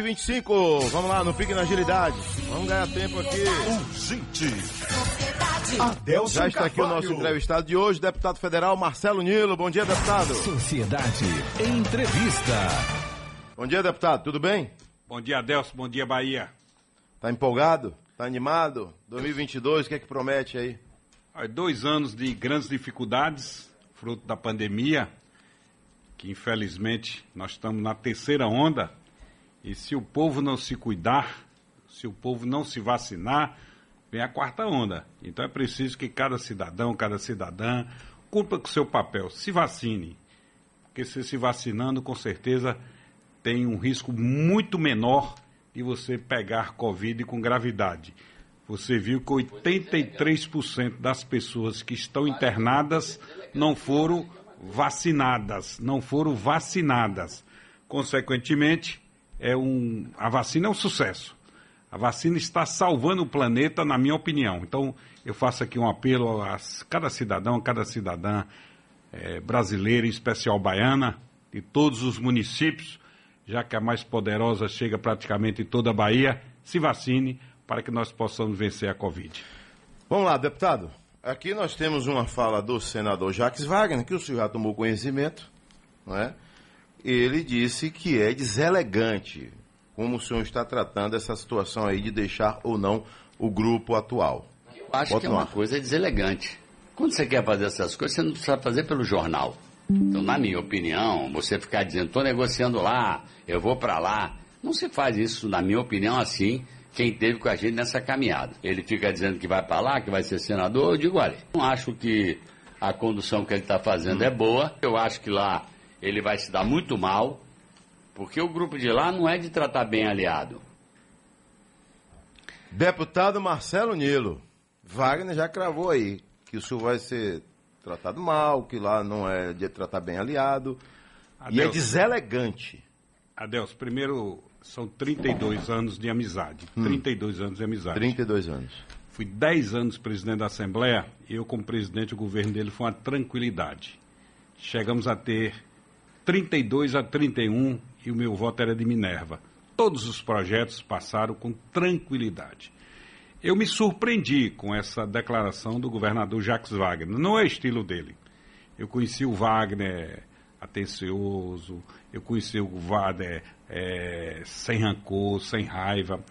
25, vamos lá, no pique na agilidade. Vamos ganhar tempo aqui. Urgente. Adelson Já está aqui o nosso entrevistado de hoje, deputado federal Marcelo Nilo. Bom dia, deputado. Sociedade Entrevista. Bom dia, deputado. Tudo bem? Bom dia, Adelson. Bom dia, Bahia. Tá empolgado? Tá animado? 2022, o que é que promete aí? Dois anos de grandes dificuldades, fruto da pandemia, que infelizmente nós estamos na terceira onda e se o povo não se cuidar, se o povo não se vacinar, vem a quarta onda. Então é preciso que cada cidadão, cada cidadã, cumpra com o seu papel, se vacine. Porque se se vacinando, com certeza tem um risco muito menor de você pegar Covid com gravidade. Você viu que 83% das pessoas que estão internadas não foram vacinadas, não foram vacinadas. Consequentemente, é um, a vacina é um sucesso. A vacina está salvando o planeta, na minha opinião. Então, eu faço aqui um apelo a cada cidadão, a cada cidadã é, brasileira, em especial baiana, de todos os municípios, já que a mais poderosa chega praticamente em toda a Bahia, se vacine para que nós possamos vencer a Covid. Vamos lá, deputado. Aqui nós temos uma fala do senador Jacques Wagner, que o senhor já tomou conhecimento, não é? Ele disse que é deselegante como o senhor está tratando essa situação aí de deixar ou não o grupo atual. Eu acho que é uma coisa deselegante. Quando você quer fazer essas coisas, você não precisa fazer pelo jornal. Então, na minha opinião, você ficar dizendo, estou negociando lá, eu vou para lá, não se faz isso, na minha opinião, assim, quem teve com a gente nessa caminhada. Ele fica dizendo que vai para lá, que vai ser senador, eu digo, olha, não acho que a condução que ele está fazendo é boa, eu acho que lá ele vai se dar muito mal, porque o grupo de lá não é de tratar bem aliado. Deputado Marcelo Nilo, Wagner já cravou aí que o senhor vai ser tratado mal, que lá não é de tratar bem aliado. Adeus. E é deselegante. Adeus, primeiro são 32 anos de amizade. Hum. 32 anos de amizade. 32 anos. Fui 10 anos presidente da Assembleia e eu, como presidente, o governo dele foi uma tranquilidade. Chegamos a ter 32 a 31 e o meu voto era de Minerva. Todos os projetos passaram com tranquilidade. Eu me surpreendi com essa declaração do governador Jacques Wagner. Não é estilo dele. Eu conheci o Wagner atencioso, eu conheci o Wagner é, sem rancor, sem raiva.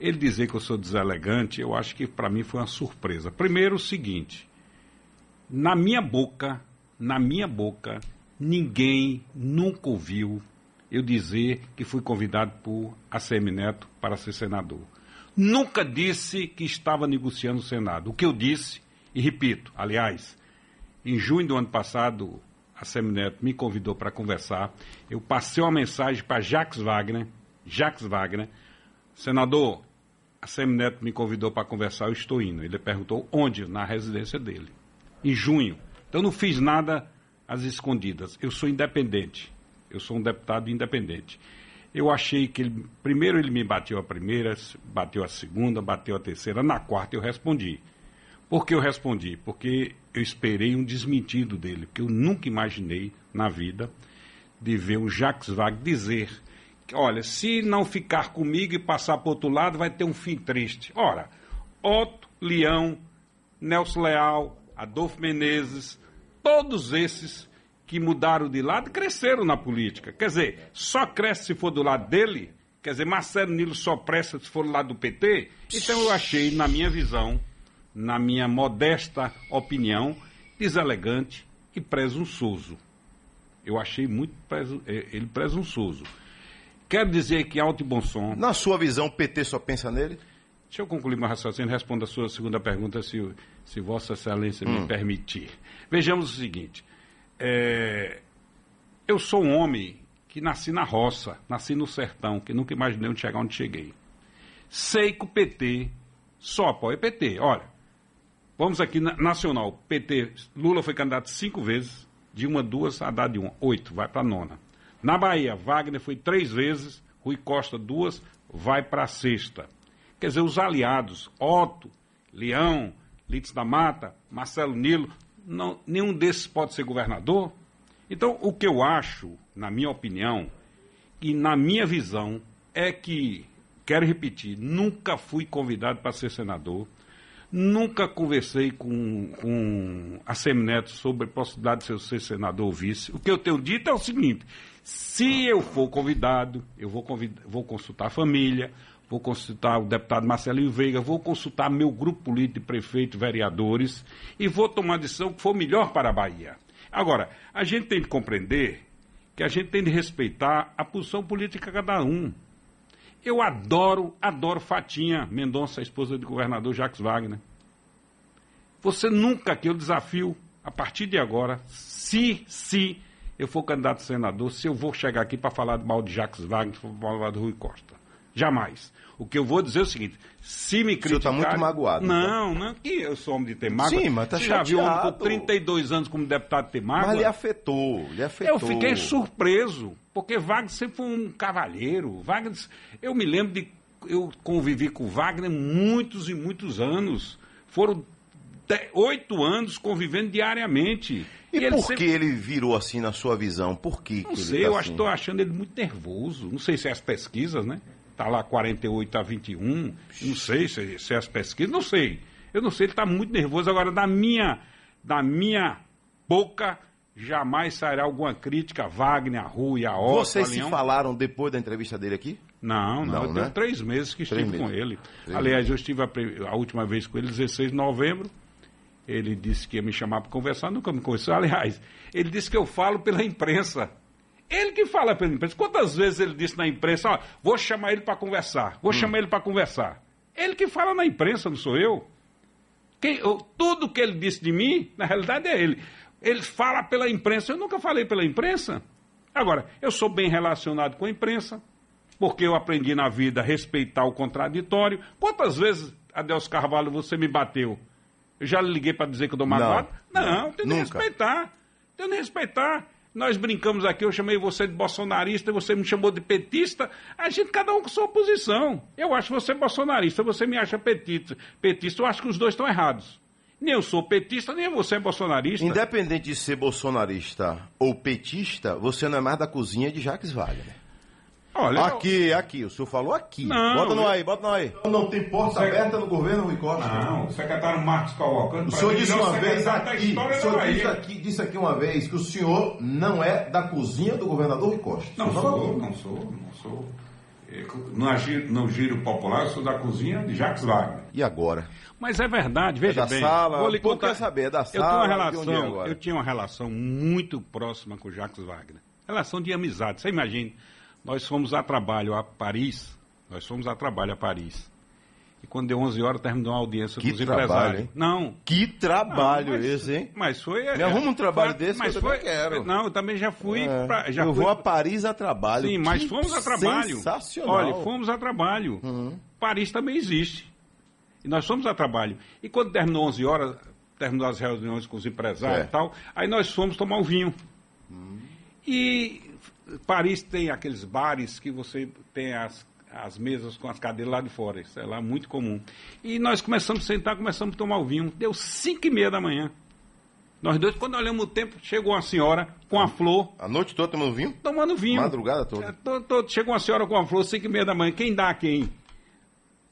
Ele dizer que eu sou deselegante, eu acho que para mim foi uma surpresa. Primeiro, o seguinte: na minha boca, na minha boca, Ninguém nunca ouviu eu dizer que fui convidado por ACM Neto para ser senador. Nunca disse que estava negociando o Senado. O que eu disse, e repito, aliás, em junho do ano passado, a Semineto me convidou para conversar. Eu passei uma mensagem para Jacques Wagner. Jacques Wagner, senador, a Semineto me convidou para conversar, eu estou indo. Ele perguntou onde? Na residência dele. Em junho. Então não fiz nada às escondidas. Eu sou independente. Eu sou um deputado independente. Eu achei que ele, primeiro ele me bateu a primeira, bateu a segunda, bateu a terceira, na quarta eu respondi. Por que eu respondi? Porque eu esperei um desmentido dele, porque eu nunca imaginei na vida de ver o Jacques Wagner dizer que, olha, se não ficar comigo e passar para outro lado, vai ter um fim triste. Ora, Otto, Leão, Nelson Leal, Adolfo Menezes, todos esses que mudaram de lado cresceram na política. Quer dizer, só cresce se for do lado dele. Quer dizer, Marcelo Nilo só presta se for do lado do PT. Então eu achei, na minha visão, na minha modesta opinião, deselegante e presunçoso. Eu achei muito preso, eh, ele presunçoso. Quero dizer que alto e bom som. Na sua visão, o PT só pensa nele? Deixa eu concluir meu raciocínio e responda a sua segunda pergunta, se, se Vossa Excelência hum. me permitir. Vejamos o seguinte: é, eu sou um homem que nasci na roça, nasci no sertão, que nunca imaginei onde chegar onde cheguei. Sei que o PT só apoia o PT. Olha, vamos aqui na, nacional. PT, Lula foi candidato cinco vezes, de uma, duas, a dar de uma, oito, vai para nona. Na Bahia, Wagner foi três vezes, Rui Costa duas, vai para a sexta. Quer dizer, os aliados, Otto, Leão, Litz da Mata, Marcelo Nilo, não, nenhum desses pode ser governador. Então, o que eu acho, na minha opinião, e na minha visão, é que, quero repetir, nunca fui convidado para ser senador. Nunca conversei com, com a Semineto sobre a possibilidade de eu ser senador ou vice. O que eu tenho dito é o seguinte: se eu for convidado, eu vou, convid... vou consultar a família, vou consultar o deputado Marcelinho Veiga, vou consultar meu grupo político de prefeito, vereadores e vou tomar a decisão que for melhor para a Bahia. Agora, a gente tem de compreender que a gente tem de respeitar a posição política de cada um. Eu adoro, adoro Fatinha Mendonça, esposa do governador Jacques Wagner. Você nunca, que eu desafio, a partir de agora, se, se eu for candidato a senador, se eu vou chegar aqui para falar mal de Jacques Wagner, para falar do Rui Costa. Jamais. O que eu vou dizer é o seguinte: se me criticar. O senhor está muito magoado. Então. Não, não, que eu sou homem de ter mágoa. Sim, mas está Você já viu um homem com 32 anos como deputado ter mágoa? Mas lhe afetou, lhe afetou. Eu fiquei surpreso, porque Wagner sempre foi um cavalheiro. Wagner, eu me lembro de. Eu convivi com Wagner muitos e muitos anos. Foram oito anos convivendo diariamente. E, e por sempre... que ele virou assim na sua visão? Por que? Não que sei, tá eu assim? estou achando ele muito nervoso. Não sei se é as pesquisas, né? Está lá 48 a 21, não sei se, se é as pesquisas, não sei. Eu não sei, ele está muito nervoso. Agora, da minha, da minha boca, jamais sairá alguma crítica a Wagner, a Rui, a Otto, Vocês a se falaram depois da entrevista dele aqui? Não, não, Não, eu né? tenho três meses que estive com meses. ele. Três Aliás, eu estive a, a última vez com ele, 16 de novembro. Ele disse que ia me chamar para conversar, nunca me conheceu. Aliás, ele disse que eu falo pela imprensa. Ele que fala pela imprensa. Quantas vezes ele disse na imprensa, ó, vou chamar ele para conversar, Hum. vou chamar ele para conversar. Ele que fala na imprensa, não sou eu. Quem, eu- tudo que ele disse de mim, na realidade é ele. Ele fala pela imprensa. Eu nunca falei pela imprensa. Agora, eu sou bem relacionado com a imprensa, porque eu aprendi na vida a respeitar o contraditório. Quantas vezes, Adelso Carvalho, você me bateu? Eu já lhe liguei para dizer que eu dou magoado? Não, Não, não, tem que respeitar. Tem que respeitar. Nós brincamos aqui, eu chamei você de bolsonarista, você me chamou de petista. A gente, cada um com sua posição. Eu acho você bolsonarista, você me acha petista. Petista, eu acho que os dois estão errados. Nem eu sou petista, nem você é bolsonarista. Independente de ser bolsonarista ou petista, você não é mais da cozinha de Jacques Wagner. Olha, eu- Aqui, aqui, o senhor falou aqui. Não, bota no eu- aí, bota no aí. Não tem porta aberta no governo Rui Costa. Não, o secretário Marcos Cavalcante. O senhor disse uma vez aqui, o senhor disse, aqui, disse aqui uma vez que o senhor não é da cozinha do governador Rui Costa. Não sou, não sou, não sou. Eu, No, giro, no giro popular, eu sou da cozinha de Jacques Wagner. E agora? Mas é verdade, veja da bem. sala, vou lhe contar. quer saber, é da eu tenho sala, uma relação, é agora? eu tinha uma relação muito próxima com o Jacques Wagner. Relação de amizade. Você imagina, nós fomos a trabalho a Paris, nós fomos a trabalho a Paris. E quando deu 11 horas, terminou a audiência Que com os trabalho, empresários. hein? Não, Que trabalho não, mas- esse, hein? Mas foi. Me arruma um trabalho foi- desse que mas eu foi, quero. Não, eu também já fui. É, pra- já eu fui vou a Paris a trabalho. Sim, mas Que fomos a trabalho. Sensacional. Olha, fomos a trabalho. Uhum. Paris também existe. E nós fomos a trabalho. E quando terminou 11 horas, terminou as reuniões com os empresários É. e tal, aí nós fomos tomar um vinho. E Paris tem aqueles bares que você tem as, as mesas com as cadeiras lá de fora. Isso é lá muito comum. E nós começamos a sentar, começamos a tomar o vinho. Deu 5 e meia da manhã. Nós dois, quando olhamos o tempo, chegou uma senhora com a flor A noite toda tomando vinho? tomando vinho. Madrugada toda. É, tô- chegou uma senhora com a flor, 5 e meia da manhã. Quem dá a quem?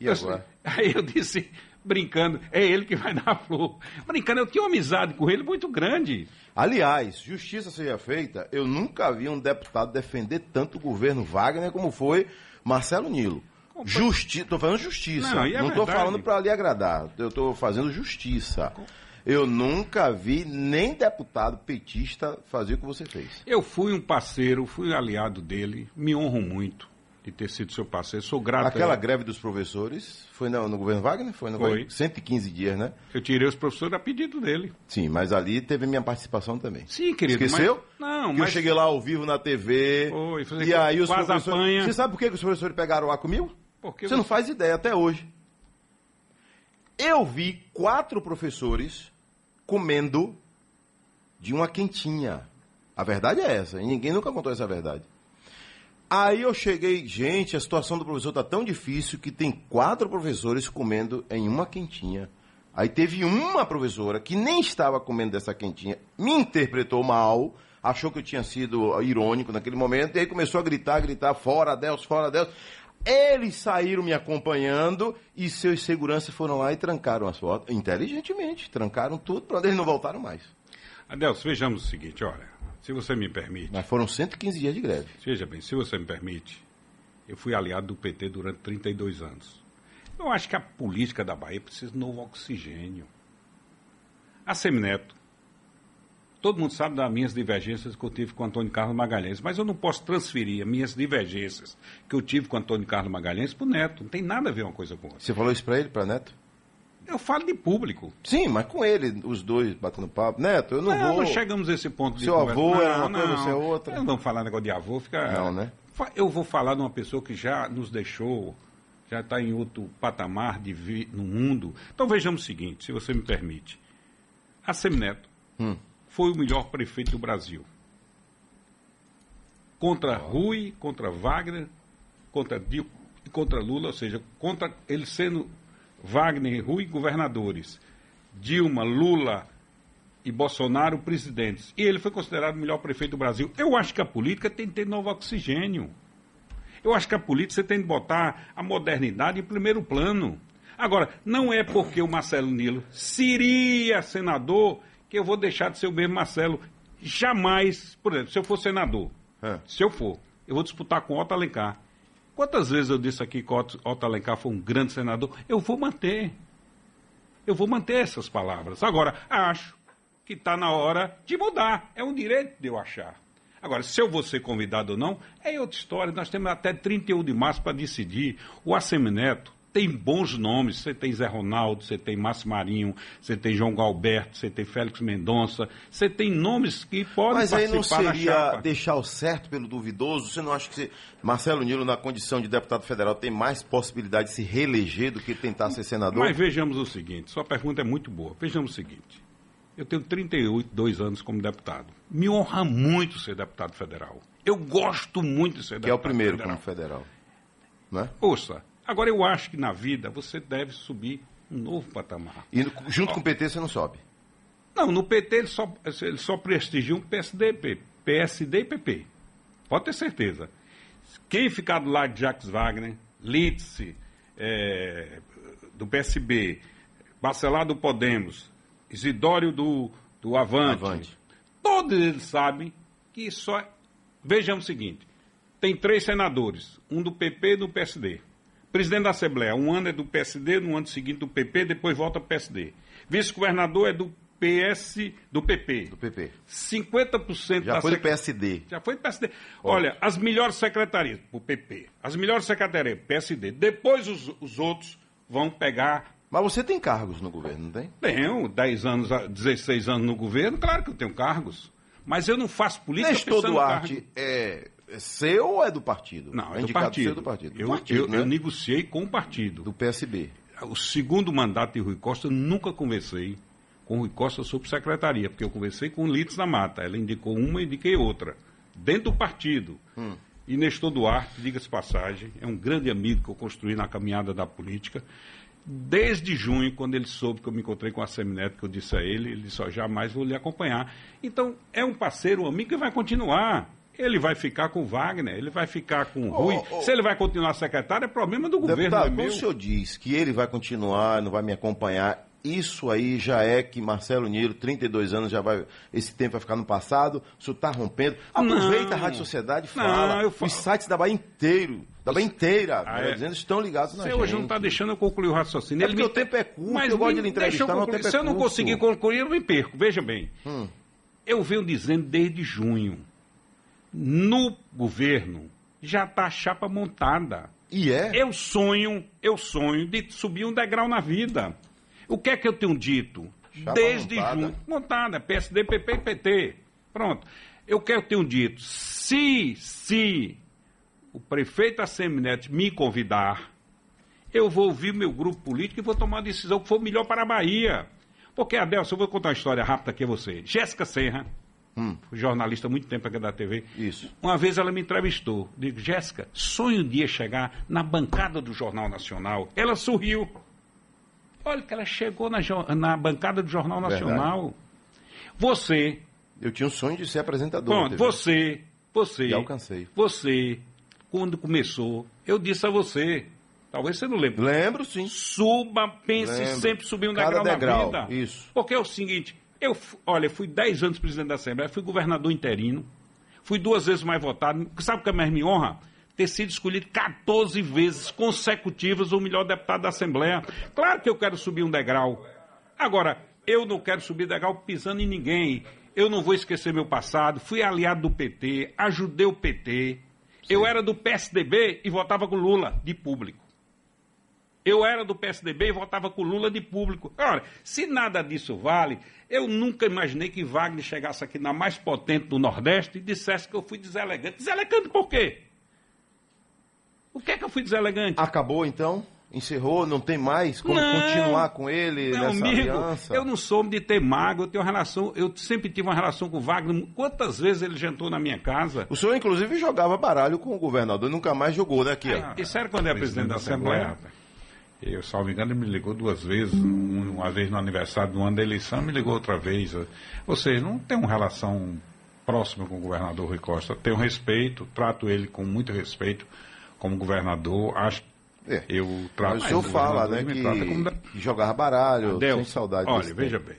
E agora? Aí eu disse, brincando, é ele que vai dar a flor. Brincando, eu tinha uma amizade com ele muito grande. Aliás, justiça seja feita, eu nunca vi um deputado defender tanto o governo Wagner como foi Marcelo Nilo. Justiça, estou fazendo justiça. Não, é estou verdade. falando para lhe agradar, eu estou fazendo justiça. Eu nunca vi nem deputado petista fazer o que você fez. Eu fui um parceiro, fui aliado dele, me honro muito de ter sido seu parceiro, sou grato. Aquela greve dos professores foi no, no governo Wagner? Foi, no Foi. 115 dias, né? Eu tirei os professores a pedido dele. Sim, mas ali teve minha participação também. Sim, querido. Esqueceu? Mas, não, que mas eu cheguei lá ao vivo na TV. Foi, fazer e aí os quase professores. apanha. Você sabe por que os professores pegaram lá comigo? Porque você não faz ideia até hoje. Eu vi quatro professores comendo de uma quentinha. A verdade é essa, e ninguém nunca contou essa verdade. Aí eu cheguei, gente, a situação do professor está tão difícil que tem quatro professores comendo em uma quentinha. Aí teve uma professora que nem estava comendo dessa quentinha, me interpretou mal, achou que eu tinha sido irônico naquele momento, e aí começou a gritar, gritar, fora Deus, fora Deus. Eles saíram me acompanhando e seus seguranças foram lá e trancaram as portas. Inteligentemente, trancaram tudo para eles não voltaram mais. Adelso, vejamos o seguinte, olha, se você me permite, Mas foram 115 dias de greve. veja bem, se você me permite, eu fui aliado do PT durante 32 anos. Eu acho que a política da Bahia precisa de novo oxigênio. A Semineto, todo mundo sabe das minhas divergências que eu tive com Antônio Carlos Magalhães, mas eu não posso transferir as minhas divergências que eu tive com Antônio Carlos Magalhães para o Neto. Não tem nada a ver uma coisa com outra. Você falou isso para ele, para Neto? Eu falo de público. Sim, mas com ele, os dois batendo papo. Neto, eu não, Não, vou. não chegamos a esse ponto de Seu conversa. avô não, era uma não, coisa, você é outra. Não vamos falar negócio de avô, fica. Não, né? Eu vou falar de uma pessoa que já nos deixou, já está em outro patamar de vi no mundo. Então vejamos o seguinte, se você me permite. A Semineto Hum. foi o melhor prefeito do Brasil. Contra Rui, contra Wagner, contra Dilma e contra Lula, ou seja, contra ele sendo Wagner Rui governadores, Dilma, Lula e Bolsonaro presidentes. E ele foi considerado o melhor prefeito do Brasil. Eu acho que a política tem que ter novo oxigênio. Eu acho que a política você tem que botar a modernidade em primeiro plano. Agora, não é porque o Marcelo Nilo seria senador que eu vou deixar de ser o mesmo Marcelo. Jamais, por exemplo, se eu for senador, É. se eu for, eu vou disputar com Otto Alencar. Quantas vezes eu disse aqui que Otto, Alencar foi um grande senador? Eu vou manter. Eu vou manter essas palavras. Agora, acho que está na hora de mudar. É um direito de eu achar. Agora, se eu vou ser convidado ou não, é outra história. Nós temos até 31 de março para decidir. O Assemineto tem bons nomes. Você tem Zé Ronaldo, você tem Márcio Marinho, você tem João Galberto, você tem Félix Mendonça. Você tem nomes que podem Mas aí não seria deixar o certo pelo duvidoso? Você não acha que Marcelo Nilo, na condição de deputado federal, tem mais possibilidade de se reeleger do que tentar ser senador? Mas vejamos o seguinte, sua pergunta é muito boa. Vejamos o seguinte. Eu tenho 32 anos como deputado. Me honra muito ser deputado federal. Eu gosto muito de ser que é o deputado primeiro federal. como federal. Né? Ouça, agora eu acho que na vida você deve subir um novo patamar. E junto com o PT você não sobe. Não, no PT ele só, ele só prestigia um PSD, P- PSD e PP. Pode ter certeza. Quem ficar do lado de Jacques Wagner, Litze, eh, do PSB, Bacelar do Podemos, Isidório do, do Avante, Avante. todos eles sabem que só. Vejamos o seguinte: tem três senadores, um do PP e do PSD. Presidente da Assembleia, um ano é do PSD, no ano seguinte do PP, depois volta para o PSD. Vice-governador é do PS, do PP. Do PP. 50% Já da foi do PSD. já foi do PSD. Olha, as melhores secretarias, o PP. As melhores secretarias, PSD. Depois os, os outros vão pegar. Mas você tem cargos no governo, não tem? Tenho 10 anos, a- 16 anos no governo, claro que eu tenho cargos. Mas eu não faço política Nestor Duarte cargo. é, é seu ou é do partido? Não, é do indicado partido. seu do partido. Do Eu, partido, eu- né? eu negociei com o partido. Do PSB. O segundo mandato de Rui Costa, eu nunca conversei com Rui Costa sobre secretaria, porque eu conversei com o Lites da Mata. Ela indicou uma e indiquei outra. Dentro do partido. Hum. E Nestor Duarte, diga-se passagem, é um grande amigo que eu construí na caminhada da política. Desde junho, quando ele soube que eu me encontrei com a Semineto, que eu disse a ele, ele disse, ó, jamais vou lhe acompanhar. Então, é um parceiro, um amigo que vai continuar. Ele vai ficar com o Wagner, ele vai ficar com o Rui. ô. Se ele vai continuar secretário, é problema do governo, Deputado, não é meu. o senhor diz que ele vai continuar, não vai me acompanhar, isso aí já é que Marcelo Nilo, 32 anos, já vai. Esse tempo vai ficar no passado, o senhor está rompendo. Aproveita Não. a Rádio Sociedade e Não, fala. eu falo- Os sites da Bahia inteiro, da Bahia inteira, Ah, é? dizendo, estão ligados na Você gente. hoje não está deixando eu concluir o raciocínio. É porque o tempo é curto, Mas eu gosto me de lhe entrevistar, eu mas é Se eu não conseguir concluir, eu me perco. Veja bem. Hum. Eu venho dizendo desde junho. No governo já está a chapa montada. E é? Eu sonho, eu sonho de subir um degrau na vida. O que é que eu tenho dito? Chapa Desde montada. junho. Montada, PSD, PP e PT. Pronto. Eu quero ter um dito. Se, se o prefeito Assemineto me convidar, eu vou ouvir meu grupo político e vou tomar a decisão que for melhor para a Bahia. Porque, Adelson, eu vou contar uma história rápida aqui a você. Jéssica Serra, Hum. jornalista há muito tempo aqui da TV. Isso. Uma vez ela me entrevistou. Digo, Jéssica, sonho um dia chegar na bancada do Jornal Nacional. Ela sorriu. Olha que ela chegou na, na bancada do Jornal Nacional. Você, Eu tinha um sonho de ser apresentador. TV. você, você, E alcancei. você, quando começou, Eu disse a você, talvez você não lembre. Lembro, sim. Suba, pense Lembro. sempre subir um Cada degrau, degrau, na vida. isso. Porque é o seguinte, eu, olha, fui 10 anos presidente da Assembleia, fui governador interino, fui duas vezes mais votado. Sabe o que mais me honra? Ter sido escolhido 14 vezes consecutivas o melhor deputado da Assembleia. Claro que eu quero subir um degrau. Agora, eu não quero subir degrau pisando em ninguém. Eu não vou esquecer meu passado. Fui aliado do PT, ajudei o PT. Eu era do PSDB e votava com Lula, de público. Eu era do PSDB e votava com Lula de público. Ora, se nada disso vale, eu nunca imaginei que Wagner chegasse aqui na mais potente do Nordeste e dissesse que eu fui deselegante. Deselegante por quê? O que é que eu fui deselegante? Acabou então? Encerrou? Não tem mais como Não. continuar com ele Meu nessa amigo, aliança? eu não sou de ter mago, eu tenho uma relação, eu sempre tive uma relação com o Wagner. Quantas vezes ele jantou na minha casa? O senhor, inclusive, jogava baralho com o governador, nunca mais jogou, né, aqui, ó. Ah, Isso era quando era presidente da Assembleia. Eu, salvo engano, ele me ligou duas vezes, um- uma vez no aniversário do ano da eleição, me ligou outra vez. Ou seja, não tem uma relação próxima com o governador Rui Costa. Tenho respeito, trato ele com muito respeito como governador. Acho É. eu trato Mas o senhor fala, né, como que, que jogava baralho, Adelson, sem saudade Olha, veja tempo. bem.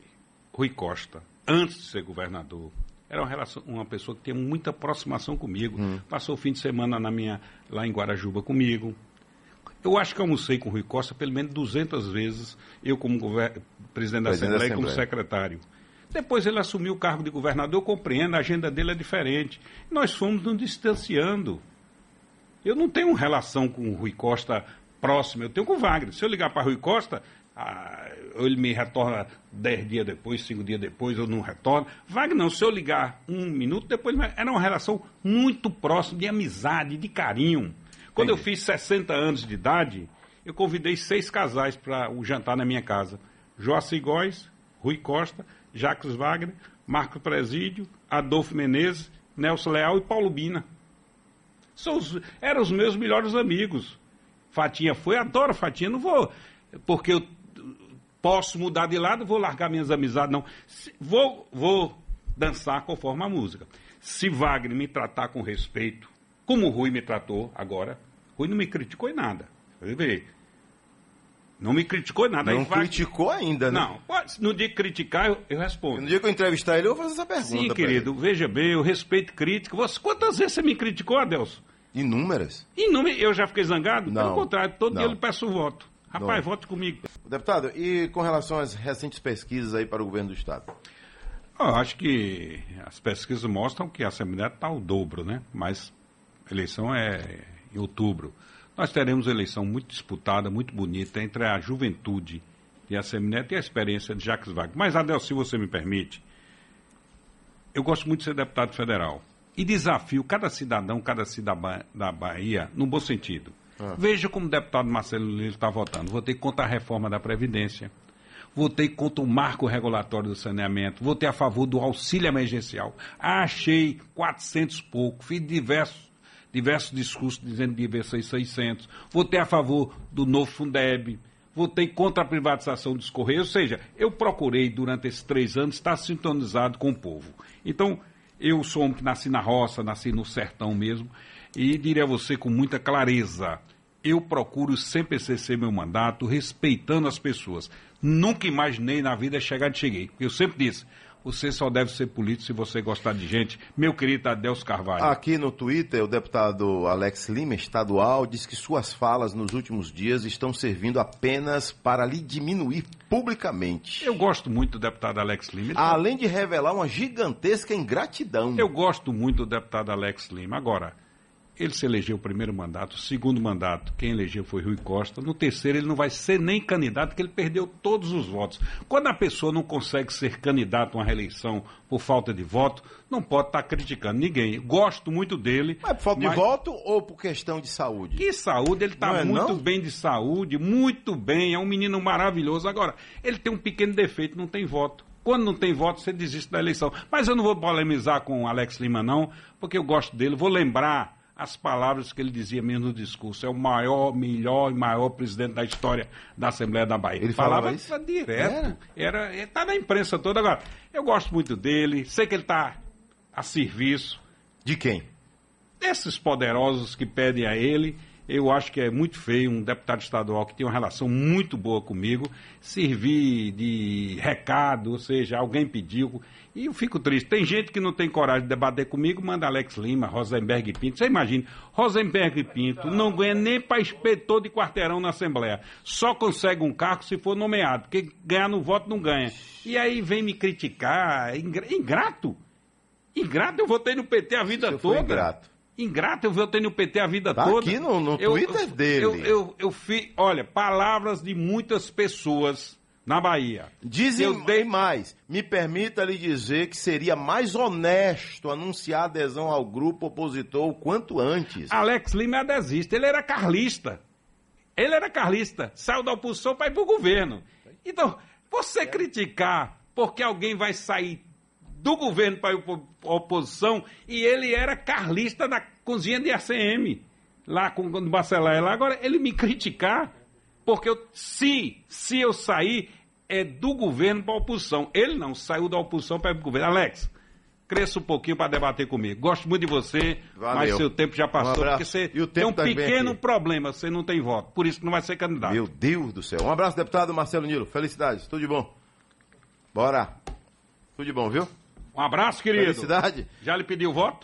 Rui Costa, antes de ser governador, era uma, relação, uma pessoa que tinha muita aproximação comigo. Hum. Passou o fim de semana na minha, lá em Guarajuba comigo. Eu acho que almocei com o Rui Costa pelo menos 200 vezes, eu como presidente da Presidente da Assembleia e como Assembleia. secretário. Depois ele assumiu o cargo de governador, eu compreendo, a agenda dele é diferente. Nós fomos nos distanciando. Eu não tenho relação com o Rui Costa próxima, eu tenho com o Wagner. Se eu ligar para Rui Costa, ah, ele me retorna dez dias depois, cinco dias depois, eu não retorno. Wagner não, se eu ligar um minuto depois, era uma relação muito próxima, de amizade, de carinho. Quando eu fiz 60 anos de idade, eu convidei seis casais para o jantar na minha casa. Joacir Góes, Rui Costa, Jacques Wagner, Marco Presídio, Adolfo Menezes, Nelson Leal e Paulo Bina. São os- eram os meus melhores amigos. Fatinha foi, adoro Fatinha, não vou, porque eu posso mudar de lado, vou largar minhas amizades, não. Vou, vou dançar conforme a música. Se Wagner me tratar com respeito, como o Rui me tratou agora, Rui não me criticou em nada. Você. Não me criticou em nada. Não criticou ainda, né? Não, pode- no dia que criticar, eu, eu respondo. No dia que eu entrevistar ele, eu vou fazer essa pergunta. Sim, querido, veja bem, eu respeito crítica. Você, quantas vezes você me criticou, Adelson? Inúmeras. Me- eu já fiquei zangado? Não, Pelo contrário, todo não. dia eu peço voto. Rapaz, Não. vote comigo. Deputado, e com relação às recentes pesquisas aí para o governo do Estado? Eu acho que as pesquisas mostram que a Assembleia está ao dobro, né? Mas eleição é em outubro. Nós teremos eleição muito disputada, muito bonita, entre a juventude e a Assembleia e a experiência de Jacques Wagner. Mas, Adel, se você me permite, eu gosto muito de ser deputado federal. E desafio cada cidadão, cada cidadã da Bahia, no bom sentido. Veja como o deputado Marcelo Lira está votando. Votei contra a reforma da Previdência. Votei contra o marco regulatório do saneamento. Votei a favor do auxílio emergencial. Achei 400 pouco. Fiz diversos, diversos discursos dizendo que devia ser 600. Votei a favor do novo Fundeb. Votei contra a privatização dos Correios. Ou seja, eu procurei, durante esses três anos, estar sintonizado com o povo. Então, eu sou um que nasci na roça, nasci no sertão mesmo. E diria a você com muita clareza: eu procuro sempre exercer meu mandato respeitando as pessoas. Nunca imaginei na vida chegar onde cheguei. Eu sempre disse: você só deve ser político se você gostar de gente. Meu querido Adelso Carvalho. Aqui no Twitter, o deputado Alex Lima, estadual, diz que suas falas nos últimos dias estão servindo apenas para lhe diminuir publicamente. Eu gosto muito do deputado Alex Lima. Ele- Além de revelar uma gigantesca ingratidão. Eu gosto muito do deputado Alex Lima. Agora, ele se elegeu o primeiro mandato, o segundo mandato, quem elegeu foi Rui Costa. No terceiro, ele não vai ser nem candidato, porque ele perdeu todos os votos. Quando a pessoa não consegue ser candidato a uma reeleição por falta de voto, não pode estar criticando ninguém. Gosto muito dele. Mas por falta mas- de voto ou por questão de saúde? que saúde, ele está é muito não? bem de saúde, muito bem, é um menino maravilhoso. Agora, ele tem um pequeno defeito, não tem voto. Quando não tem voto, você desiste da eleição. Mas eu não vou polemizar com o Alex Lima, não, porque eu gosto dele. Vou lembrar as palavras que ele dizia mesmo no discurso. É o maior, melhor e maior presidente da história da Assembleia da Bahia. Ele falava isso? isso direto. Era, está na imprensa toda. Agora, eu gosto muito dele, sei que ele está a serviço De quem? esses poderosos que pedem a ele, Eu acho que é muito feio um deputado estadual que tem uma relação muito boa comigo servir de recado, ou seja, alguém pediu. E eu fico triste. Tem gente que não tem coragem de debater comigo, manda Alex Lima, Rosenberg Pinto. Você imagina, Rosenberg Pinto não ganha nem para inspetor de quarteirão na Assembleia. Só consegue um cargo se for nomeado, porque ganhar no voto não ganha. E aí vem me criticar, ingrato. Ingrato, eu votei no PT a vida toda. foi ingrato. Ingrato, eu votei no PT a vida Tá toda. aqui no- no Eu- Twitter eu, dele. Eu, eu, eu fi, olha, palavras de muitas pessoas na Bahia. Dizem Eu dei- mais. Me permita lhe dizer que seria mais honesto anunciar adesão ao grupo opositor o quanto antes. Alex Lima é adesista, ele era carlista. Ele era carlista, saiu da oposição para ir para o governo. Então, você criticar porque alguém vai sair do governo para a oposição e ele era carlista na cozinha de ACM, lá com o Bacelar. Lá. Agora, ele me criticar porque eu, se, se eu sair é do governo para a oposição. Ele não saiu da oposição para o governo. Alex, cresça um pouquinho para debater comigo. Gosto muito de você, Valeu. mas seu tempo já Um passou. abraço. porque você tem um pequeno aqui. problema, você não tem voto. Por isso que não vai ser candidato. Meu Deus do céu. Um abraço, deputado Marcelo Nilo. Felicidades. Tudo de bom. Bora. Tudo de bom, viu? Um abraço, querido. Felicidade. Já lhe pediu voto?